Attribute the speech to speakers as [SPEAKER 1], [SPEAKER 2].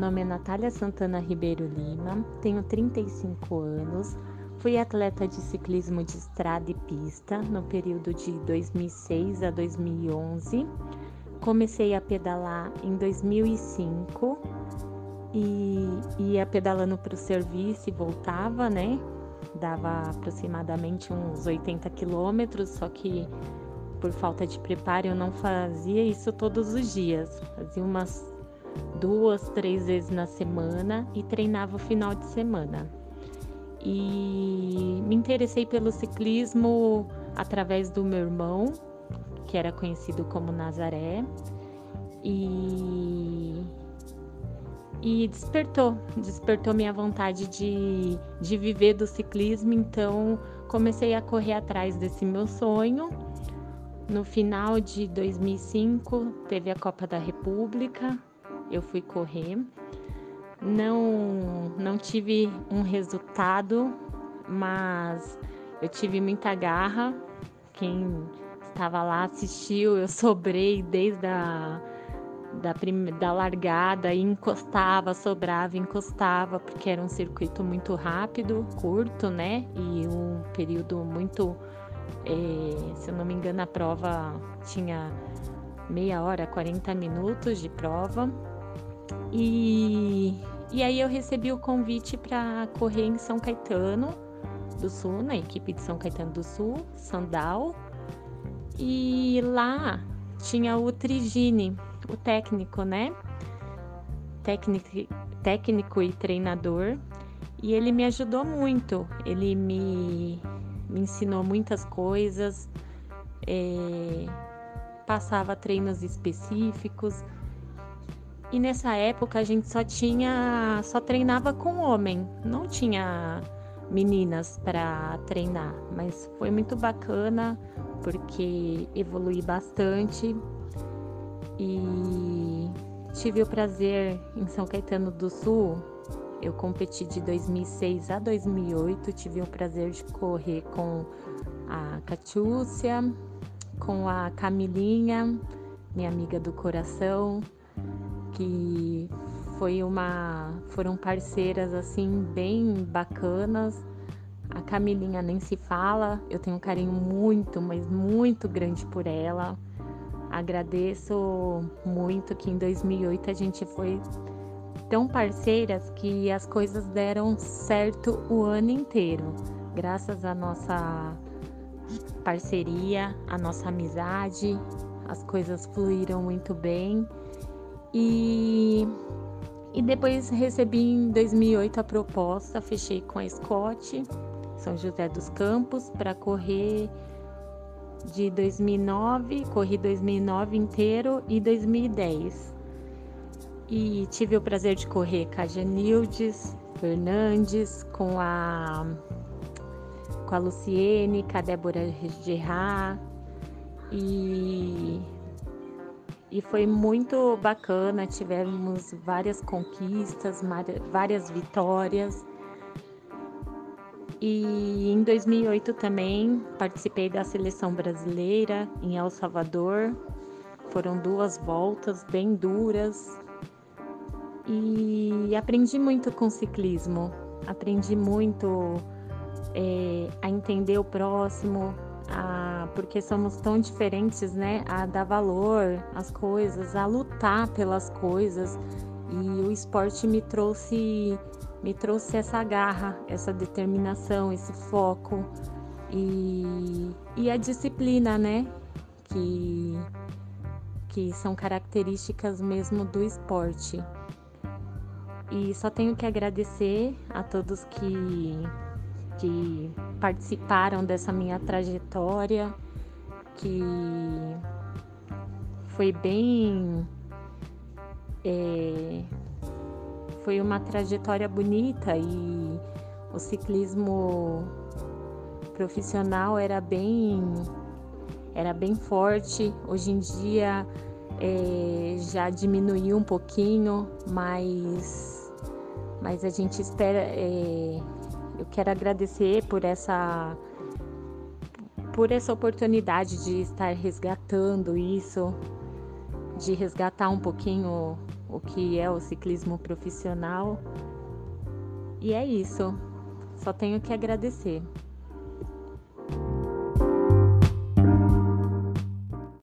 [SPEAKER 1] nome é Natália Santana Ribeiro Lima, tenho 35 anos, fui atleta de ciclismo de estrada e pista no período de 2006 a 2011. Comecei a pedalar em 2005 e ia pedalando para o serviço e voltava, né? Dava aproximadamente uns 80 quilômetros, só que por falta de preparo eu não fazia isso todos os dias. Fazia umas duas, três vezes na semana e treinava o final de semana. E me interessei pelo ciclismo através do meu irmão, que era conhecido como Nazaré, e, e despertou, despertou minha vontade de, de viver do ciclismo, então comecei a correr atrás desse meu sonho. No final de 2005, teve a Copa da República, eu fui correr. Não, não tive um resultado, mas eu tive muita garra. Quem estava lá assistiu, eu sobrei desde a da, prime... da largada e encostava, sobrava, encostava, porque era um circuito muito rápido, curto, né? E um período muito. Eh, se eu não me engano, a prova tinha meia hora, 40 minutos de prova. E, e aí eu recebi o convite para correr em São Caetano do Sul, na equipe de São Caetano do Sul, Sandal. E lá tinha o Trigine, o técnico, né? Técnico, técnico e treinador. E ele me ajudou muito. Ele me, me ensinou muitas coisas, é, passava treinos específicos e nessa época a gente só tinha, só treinava com homem, não tinha meninas para treinar, mas foi muito bacana porque evolui bastante. E tive o prazer em São Caetano do Sul. Eu competi de 2006 a 2008, tive o prazer de correr com a Catiúcia, com a Camilinha, minha amiga do coração, que foi uma foram parceiras assim bem bacanas. A Camilinha nem se fala, eu tenho um carinho muito, mas muito grande por ela. Agradeço muito que em 2008 a gente foi tão parceiras que as coisas deram certo o ano inteiro, graças à nossa parceria, à nossa amizade, as coisas fluíram muito bem e, e depois recebi em 2008 a proposta, fechei com a Scott, São José dos Campos, para correr de 2009, corri 2009 inteiro e 2010. E tive o prazer de correr com a Janildes Fernandes, com a, com a Luciene, com a Débora Gerard e e foi muito bacana. Tivemos várias conquistas, várias vitórias. E em 2008 também participei da seleção brasileira em El Salvador. Foram duas voltas bem duras e aprendi muito com ciclismo. Aprendi muito é, a entender o próximo, porque somos tão diferentes, né? A dar valor às coisas, a lutar pelas coisas. E o esporte me trouxe me trouxe essa garra, essa determinação, esse foco e, e a disciplina, né? Que, que são características mesmo do esporte. E só tenho que agradecer a todos que que participaram dessa minha trajetória, que foi bem. É, foi uma trajetória bonita e o ciclismo profissional era bem era bem forte. Hoje em dia é, já diminuiu um pouquinho, mas mas a gente espera é, eu quero agradecer por essa por essa oportunidade de estar resgatando isso, de resgatar um pouquinho o que é o ciclismo profissional. E é isso. Só tenho que agradecer.